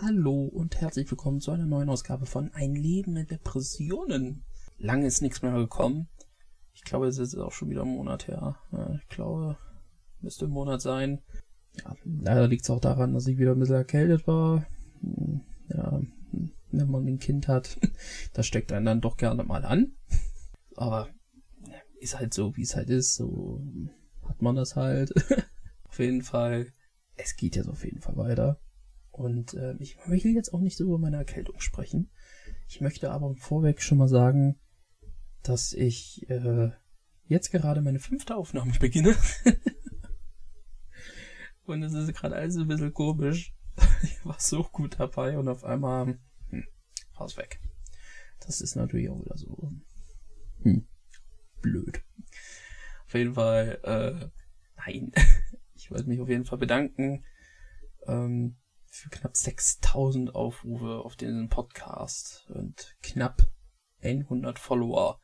Hallo und herzlich willkommen zu einer neuen Ausgabe von Ein Leben mit Depressionen. Lange ist nichts mehr gekommen. Ich glaube, es ist auch schon wieder ein Monat her. Ich glaube, müsste ein Monat sein. Ja, leider liegt es auch daran, dass ich wieder ein bisschen erkältet war. Hm, ja, wenn man ein Kind hat, das steckt einen dann doch gerne mal an. Aber ist halt so, wie es halt ist. So hat man das halt. auf jeden Fall. Es geht jetzt auf jeden Fall weiter. Und äh, ich möchte jetzt auch nicht so über meine Erkältung sprechen. Ich möchte aber vorweg schon mal sagen, dass ich äh, jetzt gerade meine fünfte Aufnahme beginne. und es ist gerade alles ein bisschen komisch. Ich war so gut dabei und auf einmal hm, es weg. Das ist natürlich auch wieder so hm, blöd. Auf jeden Fall, äh, nein. Ich wollte mich auf jeden Fall bedanken. Ähm, für knapp 6000 Aufrufe auf diesen Podcast und knapp 100 Follower.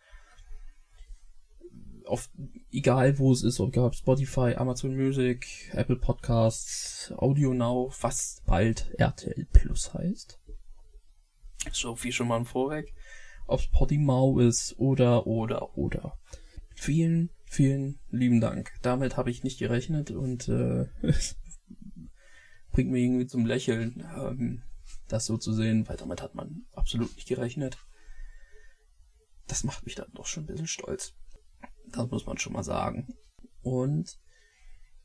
Auf, egal wo es ist, ob Spotify, Amazon Music, Apple Podcasts, Audio Now, was bald RTL Plus heißt. So viel schon mal vorweg. Ob es Podimau ist oder, oder, oder. Vielen, vielen lieben Dank. Damit habe ich nicht gerechnet und äh, bringt mir irgendwie zum Lächeln, ähm, das so zu sehen, weil damit hat man absolut nicht gerechnet. Das macht mich dann doch schon ein bisschen stolz. Das muss man schon mal sagen. Und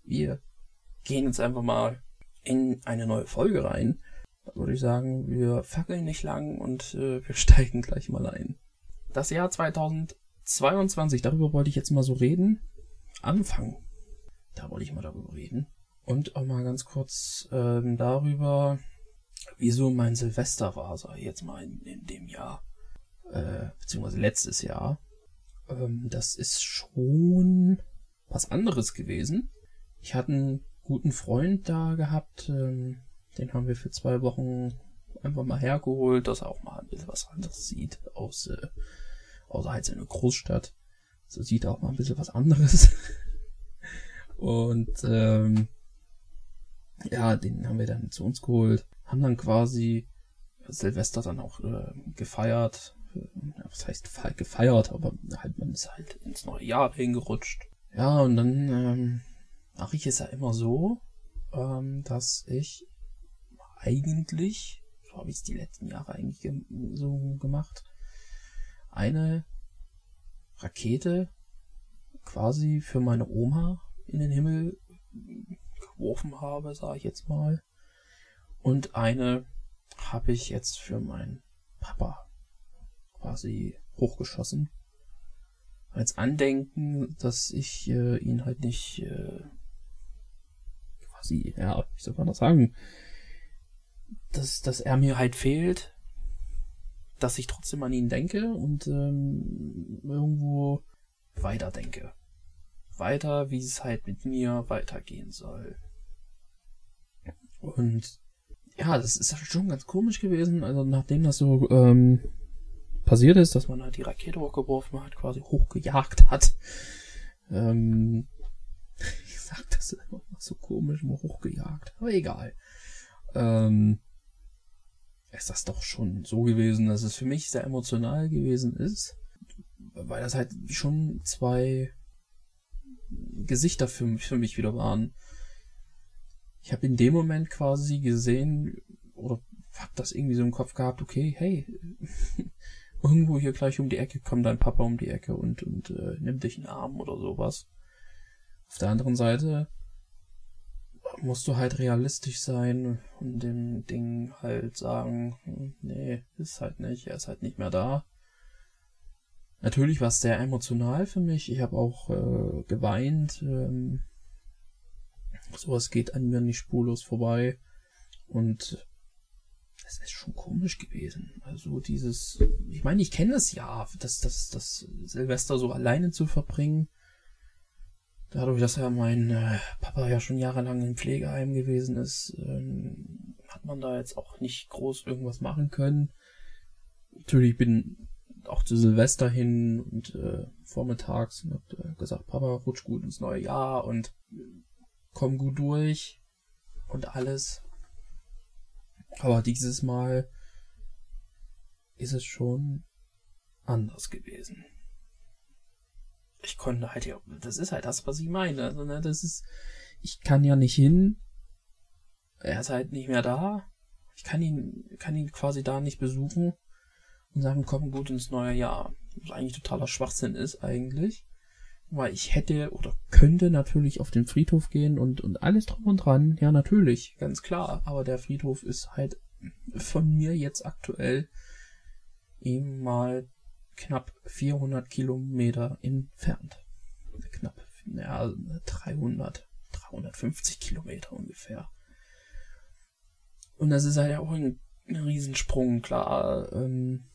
wir gehen jetzt einfach mal in eine neue Folge rein. Da würde ich sagen, wir fackeln nicht lang und äh, wir steigen gleich mal ein. Das Jahr 2022, darüber wollte ich jetzt mal so reden. Anfangen. Da wollte ich mal darüber reden. Und auch mal ganz kurz ähm, darüber, wieso mein Silvester war, sag ich jetzt mal in, in dem Jahr, äh, beziehungsweise letztes Jahr. Ähm, das ist schon was anderes gewesen. Ich hatte einen guten Freund da gehabt, ähm, den haben wir für zwei Wochen einfach mal hergeholt, dass er auch mal ein bisschen was anderes sieht, aus, äh, außer halt seine Großstadt. So sieht er auch mal ein bisschen was anderes. Und ähm, ja, den haben wir dann zu uns geholt, haben dann quasi Silvester dann auch äh, gefeiert. Was heißt gefeiert, aber halt man ist halt ins neue Jahr hingerutscht. Ja, und dann ähm, mache ich es ja immer so, ähm, dass ich eigentlich, so habe ich es die letzten Jahre eigentlich ge so gemacht, eine Rakete quasi für meine Oma in den Himmel geworfen habe, sage ich jetzt mal. Und eine habe ich jetzt für meinen Papa quasi hochgeschossen. Als Andenken, dass ich äh, ihn halt nicht äh, quasi, ja, wie soll man das sagen, dass, dass er mir halt fehlt, dass ich trotzdem an ihn denke und ähm, irgendwo weiterdenke. Weiter, wie es halt mit mir weitergehen soll. Und ja, das ist schon ganz komisch gewesen. Also nachdem das so ähm, passiert ist, dass man halt die Rakete hochgeworfen hat, quasi hochgejagt hat. Ähm, ich sag das immer so komisch, mal hochgejagt. Aber egal. Ähm, ist das doch schon so gewesen, dass es für mich sehr emotional gewesen ist. Weil das halt schon zwei Gesichter für, für mich wieder waren ich habe in dem Moment quasi gesehen oder hab das irgendwie so im Kopf gehabt, okay, hey, irgendwo hier gleich um die Ecke kommt dein Papa um die Ecke und, und äh, nimmt dich in den Arm oder sowas. Auf der anderen Seite musst du halt realistisch sein und dem Ding halt sagen, hm, nee, ist halt nicht, er ist halt nicht mehr da. Natürlich war es sehr emotional für mich. Ich habe auch äh, geweint. Ähm, Sowas geht an mir nicht spurlos vorbei. Und es ist schon komisch gewesen. Also dieses, ich meine, ich kenne es ja, das, das, das Silvester so alleine zu verbringen. Dadurch, dass ja mein äh, Papa ja schon jahrelang im Pflegeheim gewesen ist, ähm, hat man da jetzt auch nicht groß irgendwas machen können. Natürlich bin auch zu Silvester hin und äh, vormittags und hab äh, gesagt, Papa, rutsch gut ins neue Jahr und komm gut durch und alles. Aber dieses Mal ist es schon anders gewesen. Ich konnte halt ja, das ist halt das, was ich meine. Also, ne, das ist, ich kann ja nicht hin. Er ist halt nicht mehr da. Ich kann ihn, kann ihn quasi da nicht besuchen und sagen, komm gut ins neue Jahr. Was eigentlich totaler Schwachsinn ist eigentlich. Weil ich hätte oder könnte natürlich auf den Friedhof gehen und, und alles drum und dran. Ja, natürlich, ganz klar. Aber der Friedhof ist halt von mir jetzt aktuell eben mal knapp 400 Kilometer entfernt. Knapp, ja, 300, 350 Kilometer ungefähr. Und das ist halt auch ein, ein Riesensprung, klar. Ähm,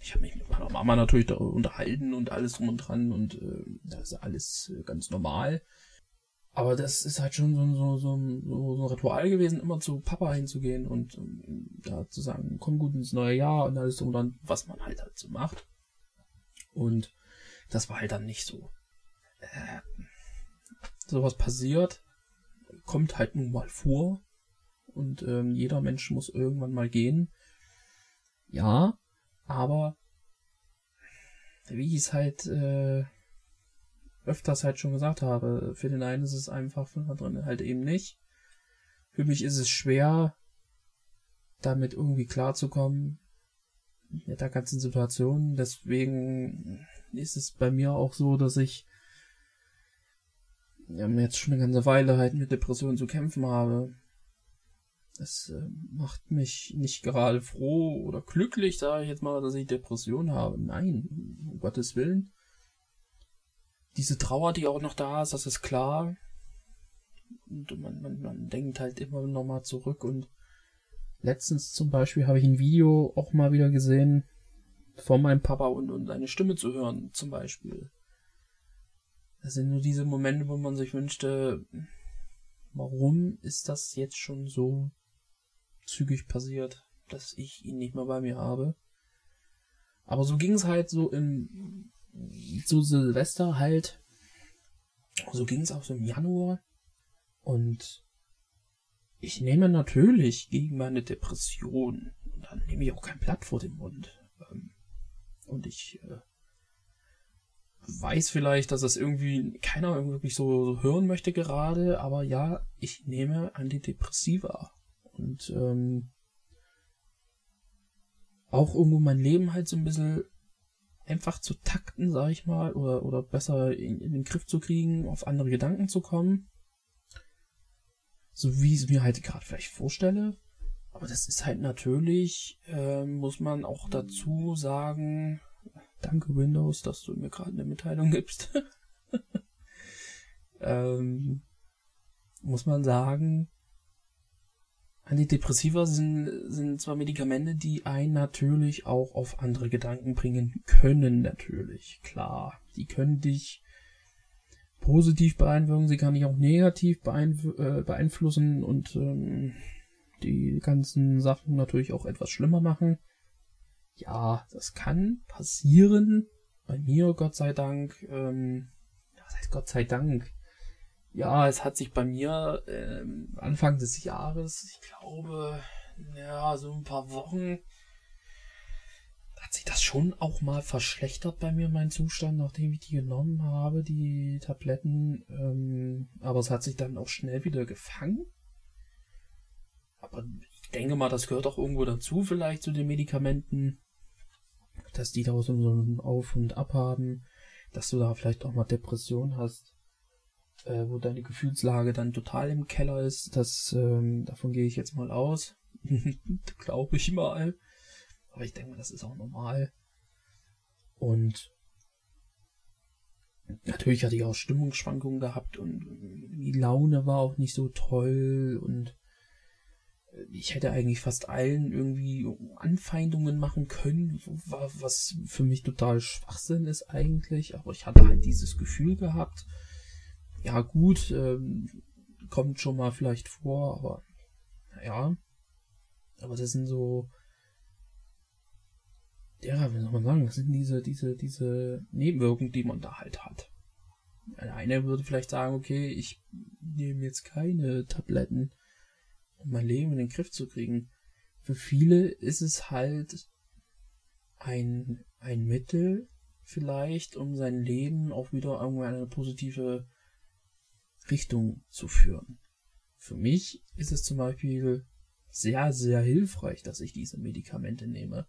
ich habe mich mit meiner Mama natürlich da unterhalten und alles drum und dran und äh, das ist alles äh, ganz normal. Aber das ist halt schon so, so, so, so, ein Ritual gewesen, immer zu Papa hinzugehen und um, ähm, da zu sagen, komm gut ins neue Jahr und alles drum und dran, was man halt halt so macht. Und das war halt dann nicht so. Äh, sowas passiert, kommt halt nun mal vor und ähm, jeder Mensch muss irgendwann mal gehen. Ja, aber wie ich es halt äh, öfters halt schon gesagt habe, für den einen ist es einfach, für den anderen halt eben nicht. Für mich ist es schwer, damit irgendwie klarzukommen mit der ganzen Situation. Deswegen ist es bei mir auch so, dass ich ja, jetzt schon eine ganze Weile halt mit Depressionen zu kämpfen habe. Es äh, macht mich nicht gerade froh oder glücklich, sage ich jetzt mal, dass ich Depression habe. Nein, um Gottes Willen. Diese Trauer, die auch noch da ist, das ist klar. Und man, man, man denkt halt immer noch mal zurück und letztens zum Beispiel habe ich ein Video auch mal wieder gesehen von meinem Papa und, und seine Stimme zu hören, zum Beispiel. Das sind nur diese Momente, wo man sich wünschte, warum ist das jetzt schon so zügig passiert, dass ich ihn nicht mehr bei mir habe. Aber so ging es halt so im so Silvester halt. So ging es auch so im Januar. Und ich nehme natürlich gegen meine Depression. Und dann nehme ich auch kein Blatt vor den Mund. Ähm, und ich äh, weiß vielleicht, dass das irgendwie keiner wirklich so hören möchte gerade, aber ja, ich nehme Antidepressiva und ähm, auch irgendwo mein Leben halt so ein bisschen einfach zu takten, sag ich mal, oder, oder besser in, in den Griff zu kriegen, auf andere Gedanken zu kommen. So wie ich es mir halt gerade vielleicht vorstelle. Aber das ist halt natürlich, äh, muss man auch dazu sagen, danke Windows, dass du mir gerade eine Mitteilung gibst. ähm, muss man sagen, Antidepressiva sind, sind zwar Medikamente, die einen natürlich auch auf andere Gedanken bringen können, natürlich, klar. Die können dich positiv beeinflussen, sie kann dich auch negativ beeinf äh, beeinflussen und ähm, die ganzen Sachen natürlich auch etwas schlimmer machen. Ja, das kann passieren. Bei mir, Gott sei Dank, ähm, was heißt Gott sei Dank? Ja, es hat sich bei mir ähm, Anfang des Jahres, ich glaube, ja, so ein paar Wochen, hat sich das schon auch mal verschlechtert bei mir, mein Zustand, nachdem ich die genommen habe, die Tabletten. Ähm, aber es hat sich dann auch schnell wieder gefangen. Aber ich denke mal, das gehört auch irgendwo dazu, vielleicht zu den Medikamenten, dass die da so ein Auf und Ab haben, dass du da vielleicht auch mal Depression hast äh, wo deine Gefühlslage dann total im Keller ist. Das, ähm, davon gehe ich jetzt mal aus. Glaube ich mal. Aber ich denke mal, das ist auch normal. Und natürlich hatte ich auch Stimmungsschwankungen gehabt und die Laune war auch nicht so toll und ich hätte eigentlich fast allen irgendwie Anfeindungen machen können, was für mich total Schwachsinn ist eigentlich, aber ich hatte halt dieses Gefühl gehabt ja gut, ähm, kommt schon mal vielleicht vor, aber ja. Aber das sind so, ja, wie soll man sagen, das sind diese, diese, diese Nebenwirkungen, die man da halt hat. Einer würde vielleicht sagen, okay, ich nehme jetzt keine Tabletten, um mein Leben in den Griff zu kriegen. für viele ist es halt ein, ein Mittel vielleicht, um sein Leben auch wieder irgendwo in eine positive Richtung zu führen. Für mich ist es zum Beispiel sehr, sehr hilfreich, dass ich diese Medikamente nehme,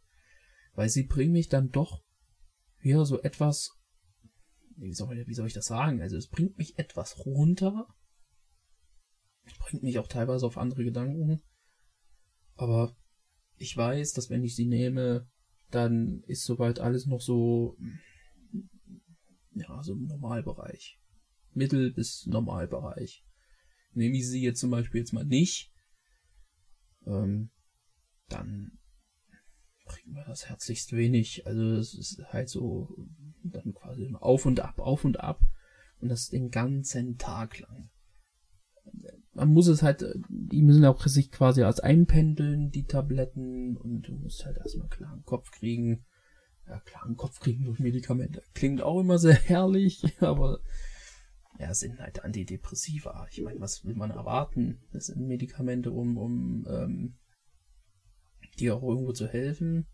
weil sie bringen mich dann doch wieder so etwas, wie soll, wie soll ich das sagen? Also es bringt mich etwas runter, bringt mich auch teilweise auf andere Gedanken, aber ich weiß, dass wenn ich sie nehme, dann ist soweit alles noch so, ja, so im Normalbereich. Mittel- bis Normalbereich. Nehme ich sie jetzt zum Beispiel jetzt mal nicht, ähm, dann bringt mir das herzlichst wenig. Also es ist halt so dann quasi auf und ab, auf und ab und das den ganzen Tag lang. Man muss es halt, die müssen auch sich quasi als einpendeln, die Tabletten, und du musst halt erstmal klaren Kopf kriegen. Ja, klaren Kopf kriegen durch Medikamente. Klingt auch immer sehr herrlich, aber ja, sind halt Antidepressiva. Ich meine, was will man erwarten? Das sind Medikamente, um, um ähm, dir auch irgendwo zu helfen.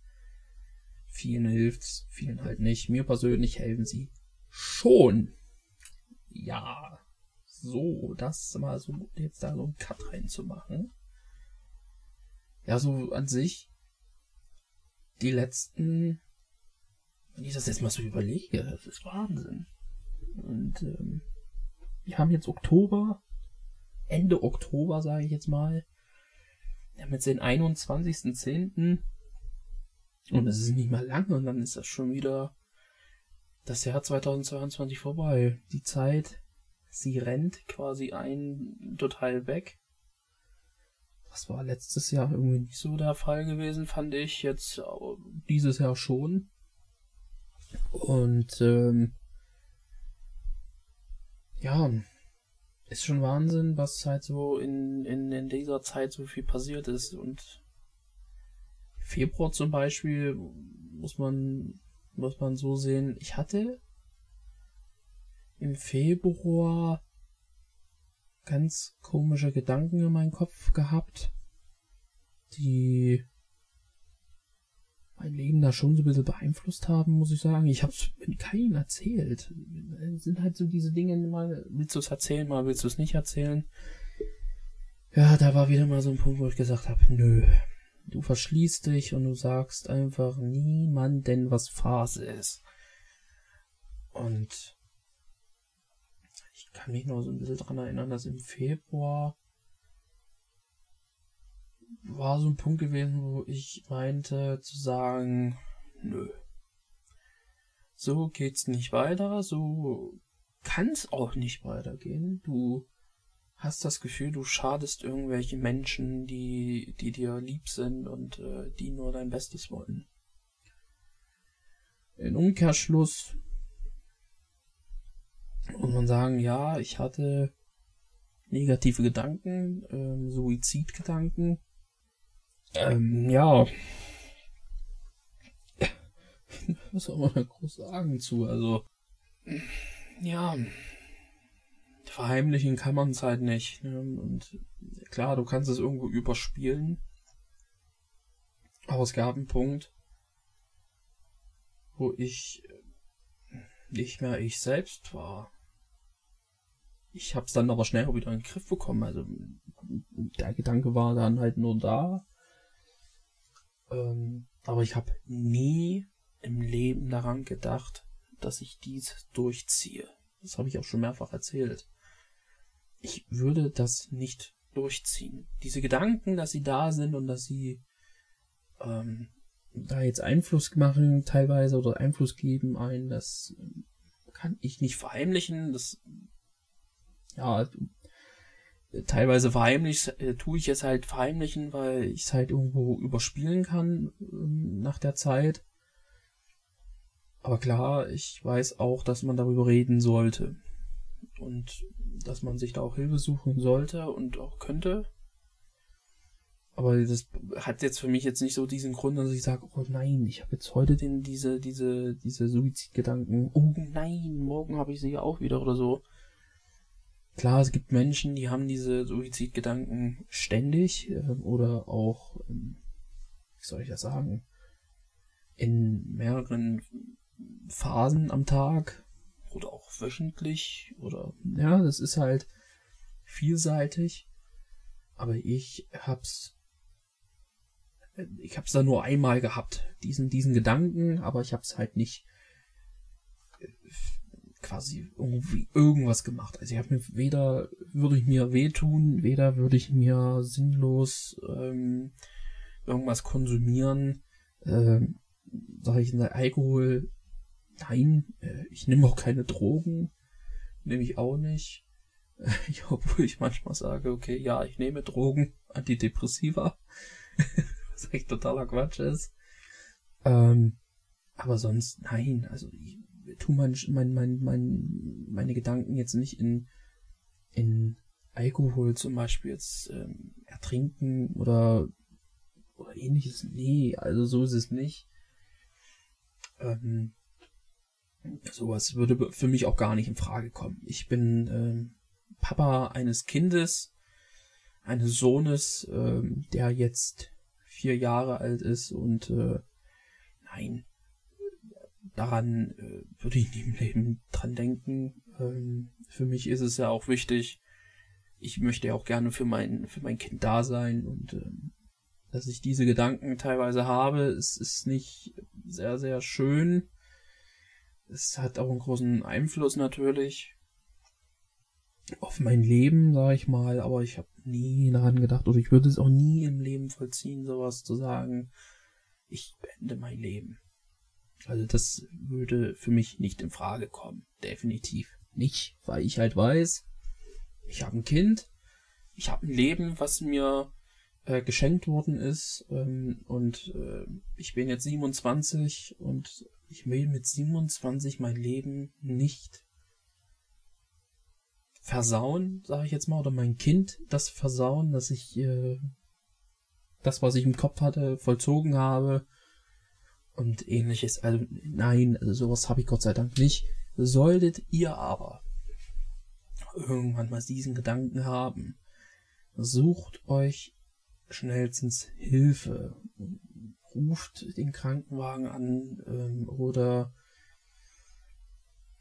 Vielen hilft's, vielen halt nicht. Mir persönlich helfen sie schon. Ja, so, das mal so, jetzt da so einen Cut reinzumachen. Ja, so an sich, die letzten, wenn ich das jetzt mal so überlege, das ist Wahnsinn. Und ähm, wir haben jetzt Oktober, Ende Oktober, sage ich jetzt mal. Wir haben den 21.10. Und es ist nicht mal lange und dann ist das schon wieder das Jahr 2022 vorbei. Die Zeit, sie rennt quasi ein total weg. Das war letztes Jahr irgendwie nicht so der Fall gewesen, fand ich. Jetzt dieses Jahr schon. Und ähm, ja, ist schon Wahnsinn, was halt so in, in, in dieser Zeit so viel passiert ist. Und Februar zum Beispiel muss man, muss man so sehen. Ich hatte im Februar ganz komische Gedanken in meinem Kopf gehabt, die mein Leben da schon so ein bisschen beeinflusst haben, muss ich sagen. Ich hab's mit keinem erzählt. Es sind halt so diese Dinge, mal willst du es erzählen, mal willst du es nicht erzählen. Ja, da war wieder mal so ein Punkt, wo ich gesagt habe, nö. Du verschließt dich und du sagst einfach niemanden, was Phase ist. Und ich kann mich noch so ein bisschen dran erinnern, dass im Februar war so ein Punkt gewesen, wo ich meinte zu sagen, nö. So geht's nicht weiter, so kann's auch nicht weitergehen. Du hast das Gefühl, du schadest irgendwelche Menschen, die, die dir lieb sind und äh, die nur dein Bestes wollen. In Umkehrschluss muss man sagen, ja, ich hatte negative Gedanken, ähm, Suizidgedanken, ähm, ja. Was soll man da groß sagen zu? Also, ja. Verheimlichen kann man es halt nicht. Ne? Und klar, du kannst es irgendwo überspielen. Aber es gab einen Punkt, wo ich nicht mehr ich selbst war. Ich hab's dann aber schnell wieder in den Griff bekommen. Also der Gedanke war dann halt nur da. Ähm, aber ich habe nie im Leben daran gedacht, dass ich dies durchziehe. Das habe ich auch schon mehrfach erzählt. Ich würde das nicht durchziehen. Diese Gedanken, dass sie da sind und dass sie ähm, da jetzt Einfluss machen teilweise oder Einfluss geben ein, das kann ich nicht verheimlichen. Das ja, teilweise verheimlich, äh, tue ich es halt verheimlichen, weil ich es halt irgendwo überspielen kann ähm, nach der Zeit. Aber klar, ich weiß auch, dass man darüber reden sollte. Und dass man sich da auch Hilfe suchen sollte und auch könnte. Aber das hat jetzt für mich jetzt nicht so diesen Grund, dass ich sage, oh nein, ich habe jetzt heute den, diese, diese, diese Suizidgedanken. Oh nein, morgen habe ich sie auch wieder oder so. Klar, es gibt Menschen, die haben diese Suizidgedanken ständig äh, oder auch ähm, wie soll ich das sagen, in mehreren Phasen am Tag oder auch wöchentlich oder ja, das ist halt vielseitig. Aber ich hab's ich hab's da nur einmal gehabt, diesen diesen Gedanken, aber ich hab's halt nicht quasi irgendwie irgendwas gemacht. Also ich habe mir weder würde ich mir wehtun, weder würde ich mir sinnlos ähm, irgendwas konsumieren. Ähm, sage ich, Alkohol, nein, äh, ich nehme auch keine Drogen, nehme ich auch nicht. Ich, obwohl ich manchmal sage, okay, ja, ich nehme Drogen, Antidepressiva, was echt totaler Quatsch ist. Ähm, aber sonst, nein, also ich tu mein, mein, mein, mein, meine Gedanken jetzt nicht in, in Alkohol zum Beispiel jetzt ähm, ertrinken oder, oder ähnliches. Nee, also so ist es nicht. Ähm, sowas würde für mich auch gar nicht in Frage kommen. Ich bin ähm, Papa eines Kindes, eines Sohnes, ähm, der jetzt vier Jahre alt ist und äh, nein, daran äh, würde ich nie im Leben dran denken. Ähm, für mich ist es ja auch wichtig, ich möchte ja auch gerne für mein, für mein Kind da sein und ähm, dass ich diese Gedanken teilweise habe, es ist nicht sehr, sehr schön. Es hat auch einen großen Einfluss natürlich auf mein Leben, sag ich mal, aber ich habe nie daran gedacht oder ich würde es auch nie im Leben vollziehen, sowas zu sagen, ich beende mein Leben. Also das würde für mich nicht in Frage kommen. Definitiv nicht, weil ich halt weiß, ich habe ein Kind, ich habe ein Leben, was mir äh, geschenkt worden ist ähm, und äh, ich bin jetzt 27 und ich will mit 27 mein Leben nicht versauen, sage ich jetzt mal, oder mein Kind das versauen, dass ich äh, das, was ich im Kopf hatte, vollzogen habe und ähnliches. Also nein, also sowas habe ich Gott sei Dank nicht. Solltet ihr aber irgendwann mal diesen Gedanken haben, sucht euch schnellstens Hilfe. Ruft den Krankenwagen an ähm, oder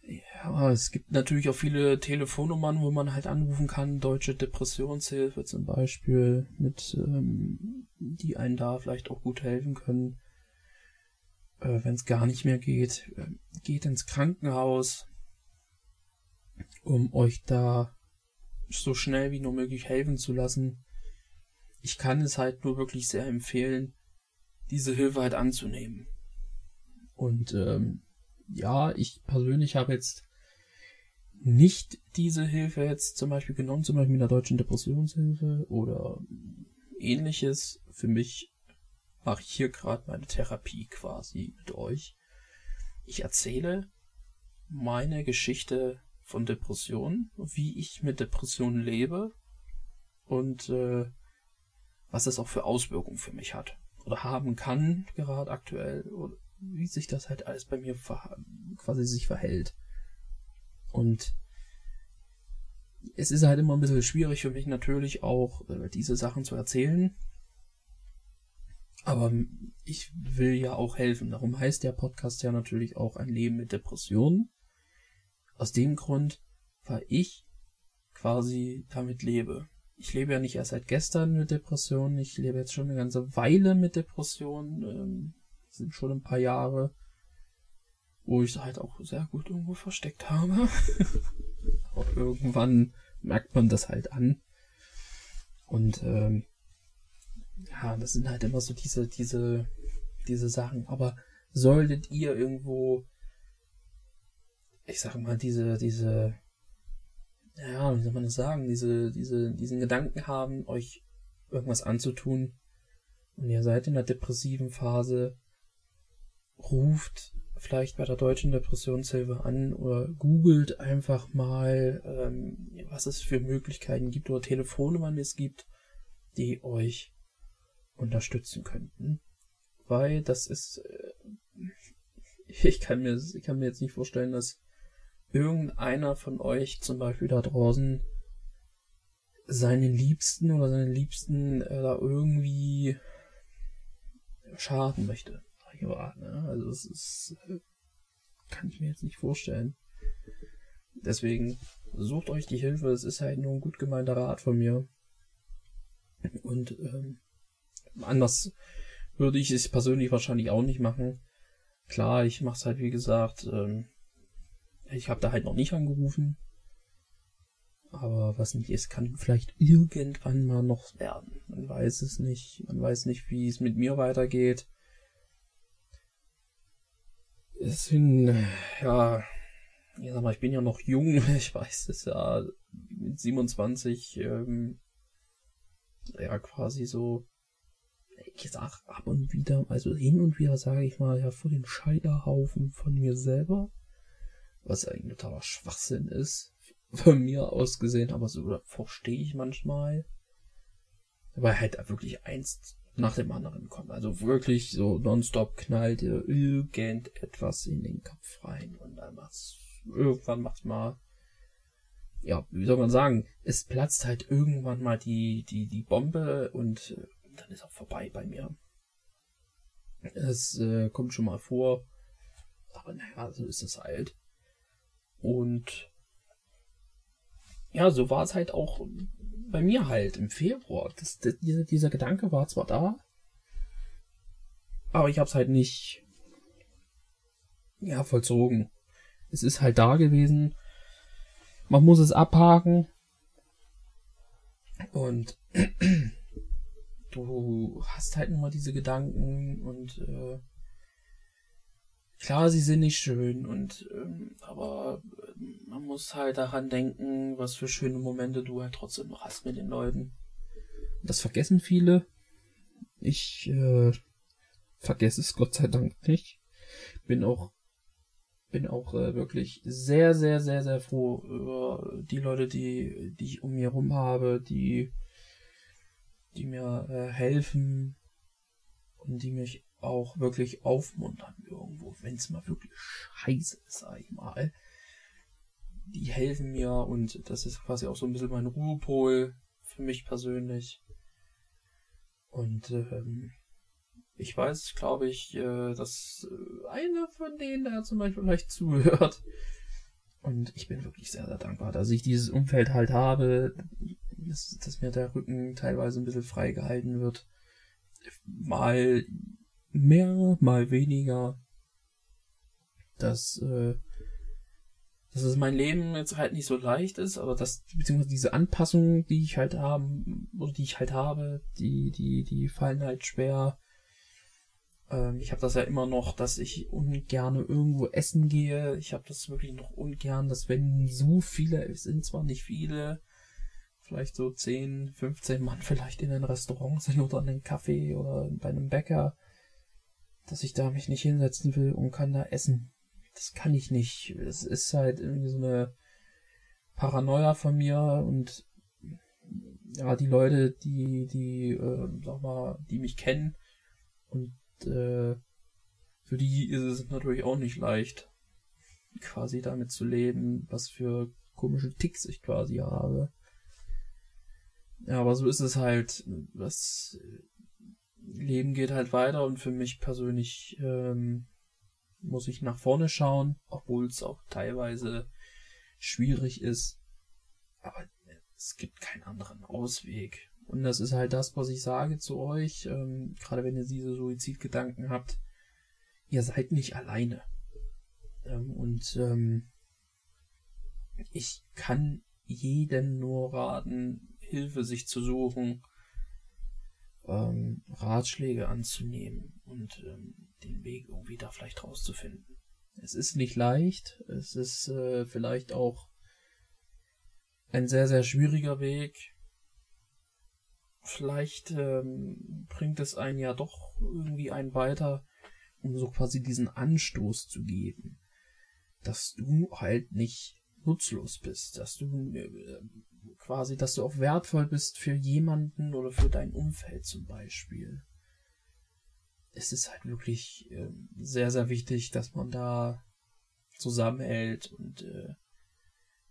ja, es gibt natürlich auch viele Telefonnummern, wo man halt anrufen kann. Deutsche Depressionshilfe zum Beispiel, mit ähm, die einen da vielleicht auch gut helfen können äh, wenn es gar nicht mehr geht, äh, geht ins Krankenhaus, um euch da so schnell wie nur möglich helfen zu lassen. Ich kann es halt nur wirklich sehr empfehlen, diese Hilfe halt anzunehmen. Und ähm, ja, ich persönlich habe jetzt nicht diese Hilfe jetzt zum Beispiel genommen, zum Beispiel mit der deutschen Depressionshilfe oder ähnliches. Für mich mache ich hier gerade meine Therapie quasi mit euch. Ich erzähle meine Geschichte von Depressionen, wie ich mit Depressionen lebe und äh, was es auch für Auswirkungen für mich hat oder haben kann gerade aktuell oder wie sich das halt alles bei mir quasi sich verhält. Und es ist halt immer ein bisschen schwierig für mich natürlich auch äh, diese Sachen zu erzählen, aber ich will ja auch helfen. Darum heißt der Podcast ja natürlich auch ein Leben mit Depressionen. Aus dem Grund, weil ich quasi damit lebe. Ich lebe ja nicht erst seit gestern mit Depressionen. Ich lebe jetzt schon eine ganze Weile mit Depressionen. Ähm, sind schon ein paar Jahre, wo ich es halt auch sehr gut irgendwo versteckt habe. Aber irgendwann merkt man das halt an. Und ähm, ja, das sind halt immer so diese, diese, diese Sachen. Aber solltet ihr irgendwo, ich sag mal, diese, diese, ja, wie soll man das sagen, diese, diese, diesen Gedanken haben, euch irgendwas anzutun und ihr seid in der depressiven Phase, ruft vielleicht bei der deutschen Depressionshilfe an oder googelt einfach mal, ähm, was es für Möglichkeiten gibt oder Telefonnummern es gibt, die euch unterstützen könnten. Weil das ist, äh, ich kann mir, ich kann mir jetzt nicht vorstellen, dass irgendeiner von euch zum Beispiel da draußen seinen Liebsten oder seinen Liebsten äh, da irgendwie schaden möchte. Ne? Also es ist, äh, kann ich mir jetzt nicht vorstellen. Deswegen sucht euch die Hilfe. Es ist halt nur ein gut gemeinter Rat von mir. Und ähm, anders würde ich es persönlich wahrscheinlich auch nicht machen. Klar, ich mache es halt wie gesagt. Ähm, ich habe da halt noch nicht angerufen. Aber was nicht ist, kann vielleicht irgendwann mal noch werden. Man weiß es nicht. Man weiß nicht, wie es mit mir weitergeht. Es sind, ja, ich sag mal, ich bin ja noch jung. Ich weiß es ja, mit 27, ähm, ja, quasi so, ich sag ab und wieder, also hin und wieder sage ich mal, ja, vor den Scheiterhaufen von mir selber. Was eigentlich totaler Schwachsinn ist von mir aus gesehen, aber so verstehe ich manchmal. Weil halt wirklich eins nach dem anderen kommt. Also wirklich so nonstop knallt dir irgendetwas in den Kopf rein und dann macht's, irgendwann macht's mal, ja, wie soll man sagen, es platzt halt irgendwann mal die, die, die Bombe und äh, dann ist auch vorbei bei mir. Es äh, kommt schon mal vor, aber naja, so ist es halt. Und ja, so war es halt auch bei mir halt im Februar. Das, das, dieser, dieser Gedanke war zwar da, aber ich habe es halt nicht ja, vollzogen. Es ist halt da gewesen. Man muss es abhaken. Und du hast halt nur diese Gedanken und äh, klar, sie sind nicht schön und ähm, aber man muss halt daran denken, was für schöne Momente du halt trotzdem noch hast mit den Leuten. Das vergessen viele. Ich äh, vergesse es Gott sei Dank nicht. Bin auch bin auch äh, wirklich sehr sehr sehr sehr froh über die Leute, die die ich um mir herum habe, die die mir äh, helfen und die mich auch wirklich aufmuntern irgendwo, wenn es mal wirklich scheiße ist, sag ich mal. Die helfen mir und das ist quasi auch so ein bisschen mein Ruhepol für mich persönlich. Und ähm, ich weiß, glaube ich, äh, dass einer von denen da zum Beispiel vielleicht zuhört. Und ich bin wirklich sehr, sehr dankbar, dass ich dieses Umfeld halt habe, dass, dass mir der Rücken teilweise ein bisschen frei gehalten wird. Mal mehr, mal weniger. Dass, äh, dass es mein Leben jetzt halt nicht so leicht ist, aber dass, beziehungsweise diese Anpassungen, die ich halt haben, oder die ich halt habe, die, die, die fallen halt schwer. Ähm, ich habe das ja immer noch, dass ich ungerne irgendwo essen gehe. Ich habe das wirklich noch ungern, dass wenn so viele, es sind zwar nicht viele, vielleicht so 10, 15 Mann vielleicht in ein Restaurant sind oder in einem Café oder bei einem Bäcker, dass ich da mich nicht hinsetzen will und kann da essen. Das kann ich nicht. Es ist halt irgendwie so eine Paranoia von mir und ja, die Leute, die, die, äh, sag mal, die mich kennen und äh, für die ist es natürlich auch nicht leicht, quasi damit zu leben, was für komische Ticks ich quasi habe. Ja, aber so ist es halt. Das Leben geht halt weiter und für mich persönlich ähm, muss ich nach vorne schauen, obwohl es auch teilweise schwierig ist. Aber es gibt keinen anderen Ausweg. Und das ist halt das, was ich sage zu euch, ähm, gerade wenn ihr diese Suizidgedanken habt. Ihr seid nicht alleine. Ähm, und ähm, ich kann jeden nur raten, Hilfe sich zu suchen, ähm, Ratschläge anzunehmen und ähm, den Weg irgendwie da vielleicht rauszufinden. Es ist nicht leicht, es ist äh, vielleicht auch ein sehr, sehr schwieriger Weg. Vielleicht ähm, bringt es einen ja doch irgendwie einen weiter, um so quasi diesen Anstoß zu geben, dass du halt nicht nutzlos bist, dass du äh, quasi, dass du auch wertvoll bist für jemanden oder für dein Umfeld zum Beispiel. Es ist halt wirklich äh, sehr, sehr wichtig, dass man da zusammenhält und äh,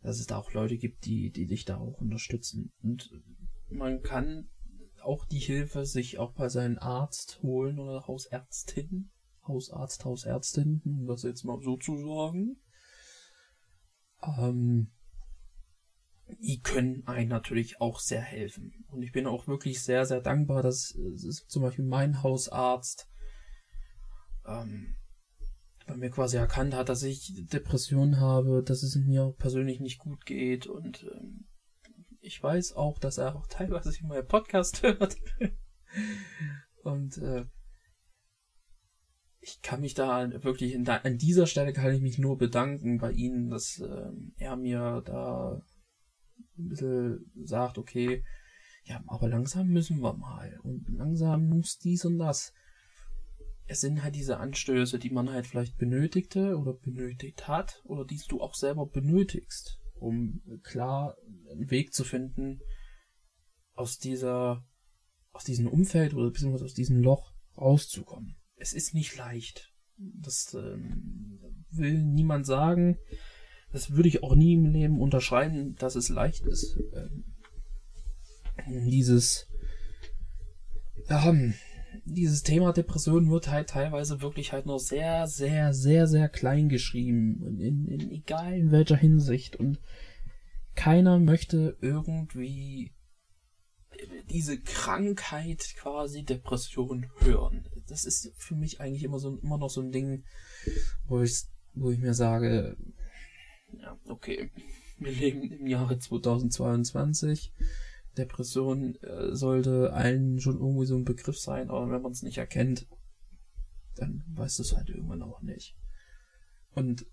dass es da auch Leute gibt, die, die dich da auch unterstützen. Und man kann auch die Hilfe sich auch bei seinem Arzt holen oder Hausärztin. Hausarzt, Hausärztin, um das jetzt mal so zu sagen. Ähm, die können einen natürlich auch sehr helfen. Und ich bin auch wirklich sehr, sehr dankbar, dass, dass zum Beispiel mein Hausarzt ähm, bei mir quasi erkannt hat, dass ich Depressionen habe, dass es mir persönlich nicht gut geht und ähm, ich weiß auch, dass er auch teilweise meinen Podcast hört. und äh, ich kann mich da wirklich da, an dieser Stelle kann ich mich nur bedanken bei Ihnen, dass äh, er mir da ein bisschen sagt, okay, ja, aber langsam müssen wir mal und langsam muss dies und das. Es sind halt diese Anstöße, die man halt vielleicht benötigte oder benötigt hat oder die du auch selber benötigst, um klar einen Weg zu finden aus dieser, aus diesem Umfeld oder beziehungsweise aus diesem Loch rauszukommen. Es ist nicht leicht. Das ähm, will niemand sagen das würde ich auch nie im Leben unterschreiben, dass es leicht ist. Ähm, dieses, ja, dieses Thema Depression wird halt teilweise wirklich halt nur sehr, sehr, sehr, sehr klein geschrieben. In, in egal in welcher Hinsicht. Und keiner möchte irgendwie diese Krankheit quasi Depression hören. Das ist für mich eigentlich immer so immer noch so ein Ding, wo ich wo ich mir sage, ja, okay. Wir leben im Jahre 2022. Depression äh, sollte allen schon irgendwie so ein Begriff sein, aber wenn man es nicht erkennt, dann weiß es halt irgendwann auch nicht. Und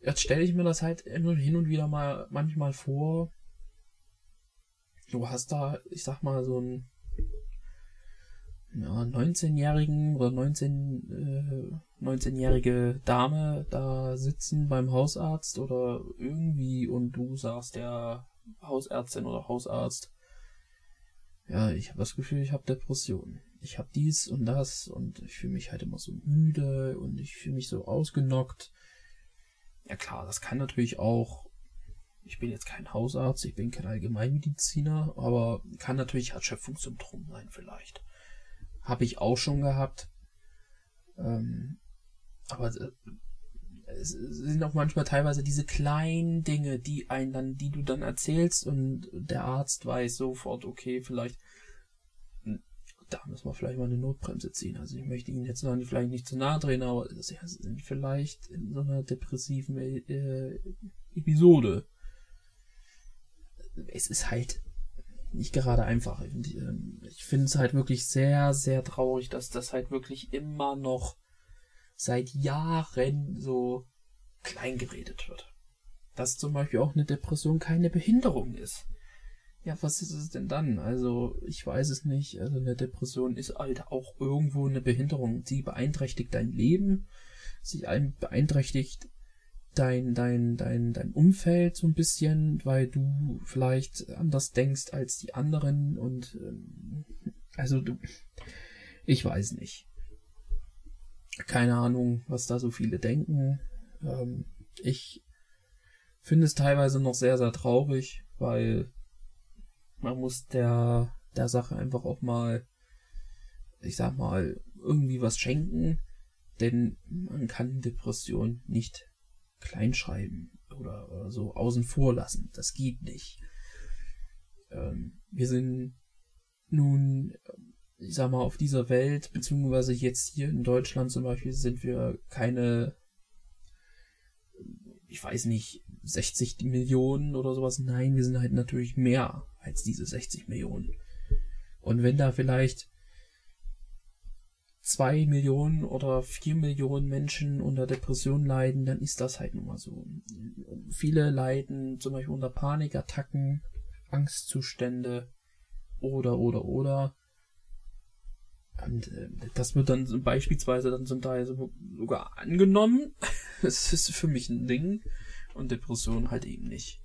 jetzt stelle ich mir das halt hin und wieder mal manchmal vor. Du hast da, ich sag mal, so ein ja, 19-jährigen oder 19, äh, 19-jährige Dame da sitzen beim Hausarzt oder irgendwie und du sagst der Hausärztin oder Hausarzt, ja, ich habe das Gefühl, ich habe Depressionen. Ich habe dies und das und ich fühle mich halt immer so müde und ich fühle mich so ausgenockt. Ja klar, das kann natürlich auch, ich bin jetzt kein Hausarzt, ich bin kein Allgemeinmediziner, aber kann natürlich Erschöpfungssymptom sein vielleicht. Habe ich auch schon gehabt. Ähm, aber äh, es sind auch manchmal teilweise diese kleinen Dinge, die einen dann, die du dann erzählst und der Arzt weiß sofort, okay, vielleicht hm, da müssen wir vielleicht mal eine Notbremse ziehen. Also ich möchte Ihnen jetzt noch vielleicht nicht zu nahe drehen, aber Sie sind vielleicht in so einer depressiven äh, Episode. Es ist halt nicht gerade einfach. Ähm, ich finde es halt wirklich sehr, sehr traurig, dass das halt wirklich immer noch seit Jahren so klein geredet wird. Dass zum Beispiel auch eine Depression keine Behinderung ist. Ja, was ist es denn dann? Also, ich weiß es nicht. Also, eine Depression ist halt auch irgendwo eine Behinderung. Sie beeinträchtigt dein Leben. Sie beeinträchtigt dein, dein, dein, dein Umfeld so ein bisschen, weil du vielleicht anders denkst als die anderen und ähm, also du, ich weiß nicht. Keine Ahnung, was da so viele denken. Ähm, ich finde es teilweise noch sehr, sehr traurig, weil man muss der, der Sache einfach auch mal, ich sag mal, irgendwie was schenken, denn man kann Depression nicht kleinschreiben oder, oder so außen vor lassen. Das geht nicht. Ähm, wir sind nun, ich sag mal, auf dieser Welt, beziehungsweise jetzt hier in Deutschland zum Beispiel, sind wir keine, ich weiß nicht, 60 Millionen oder sowas. Nein, wir sind halt natürlich mehr als diese 60 Millionen. Und wenn da vielleicht zwei Millionen oder vier Millionen Menschen unter Depression leiden, dann ist das halt nun mal so. Viele leiden zum Beispiel unter Panikattacken, Angstzustände oder oder oder. Und äh, das wird dann beispielsweise dann zum Teil sogar angenommen. Das ist für mich ein Ding. Und Depression halt eben nicht.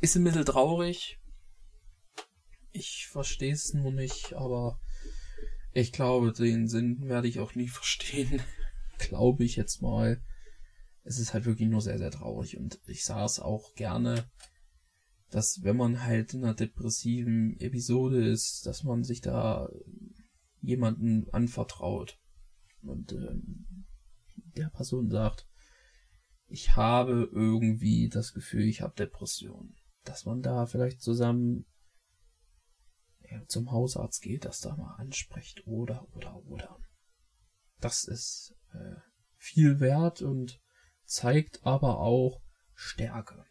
Ist ein bisschen traurig. Ich verstehe es nur nicht, aber ich glaube, den Sinn werde ich auch nie verstehen. glaube ich jetzt mal. Es ist halt wirklich nur sehr, sehr traurig und ich sah es auch gerne, dass wenn man halt in einer depressiven Episode ist, dass man sich da jemanden anvertraut und ähm, der Person sagt, ich habe irgendwie das Gefühl, ich habe Depressionen. Dass man da vielleicht zusammen zum Hausarzt geht, das da mal anspricht oder oder oder. Das ist äh, viel wert und zeigt aber auch Stärke.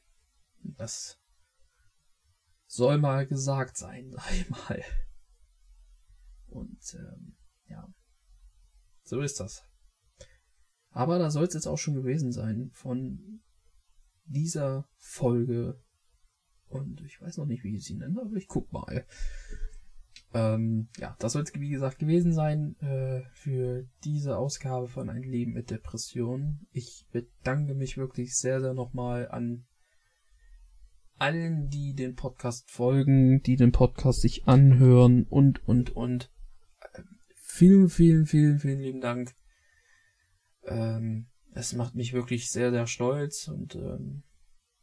Das soll mal gesagt sein, sei mal. Und ähm, ja, so ist das. Aber da soll es jetzt auch schon gewesen sein von dieser Folge. Und ich weiß noch nicht, wie ich sie nenne, aber ich guck mal. Ähm, ja, das soll es wie gesagt gewesen sein äh, für diese Ausgabe von Ein Leben mit Depressionen. Ich bedanke mich wirklich sehr, sehr nochmal an allen, die den Podcast folgen, die den Podcast sich anhören und, und, und. Vielen, vielen, vielen, vielen lieben Dank. Ähm, es macht mich wirklich sehr, sehr stolz und ähm,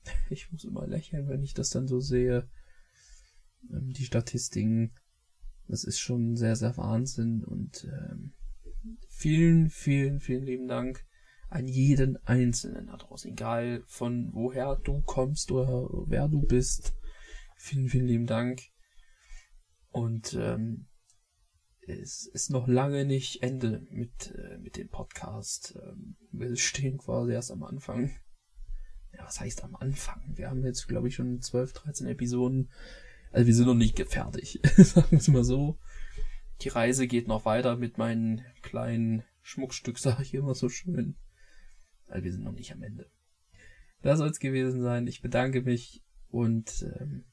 ich muss immer lächeln, wenn ich das dann so sehe. Ähm, die Statistiken, das ist schon sehr, sehr Wahnsinn und ähm, vielen, vielen, vielen lieben Dank an jeden Einzelnen da draußen, egal von woher du kommst oder wer du bist. Vielen, vielen lieben Dank. Und ähm, es ist noch lange nicht Ende mit, äh, mit dem Podcast. Ähm, wir stehen quasi erst am Anfang. Ja, was heißt am Anfang? Wir haben jetzt, glaube ich, schon 12, 13 Episoden. Also wir sind noch nicht fertig. Sagen wir es mal so. Die Reise geht noch weiter mit meinen kleinen Schmuckstück, sage ich immer so schön. Also wir sind noch nicht am Ende. Das soll es gewesen sein. Ich bedanke mich und ähm,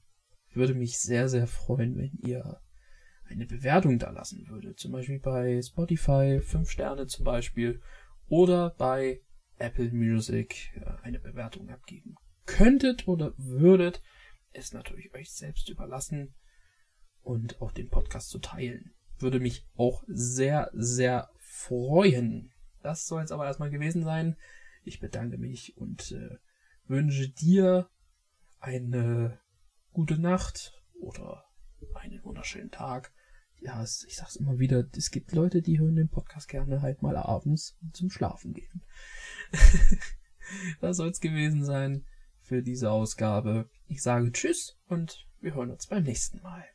würde mich sehr, sehr freuen, wenn ihr eine Bewertung da lassen würde. Zum Beispiel bei Spotify, 5 Sterne zum Beispiel, oder bei Apple Music äh, eine Bewertung abgeben könntet oder würdet, ist natürlich euch selbst überlassen und auch den Podcast zu teilen. Würde mich auch sehr, sehr freuen. Das soll jetzt aber erstmal gewesen sein. Ich bedanke mich und äh, wünsche dir eine gute Nacht oder einen wunderschönen Tag ja, ich sag's immer wieder, es gibt Leute, die hören den Podcast gerne halt mal abends zum Schlafen gehen. das soll's gewesen sein für diese Ausgabe. Ich sage Tschüss und wir hören uns beim nächsten Mal.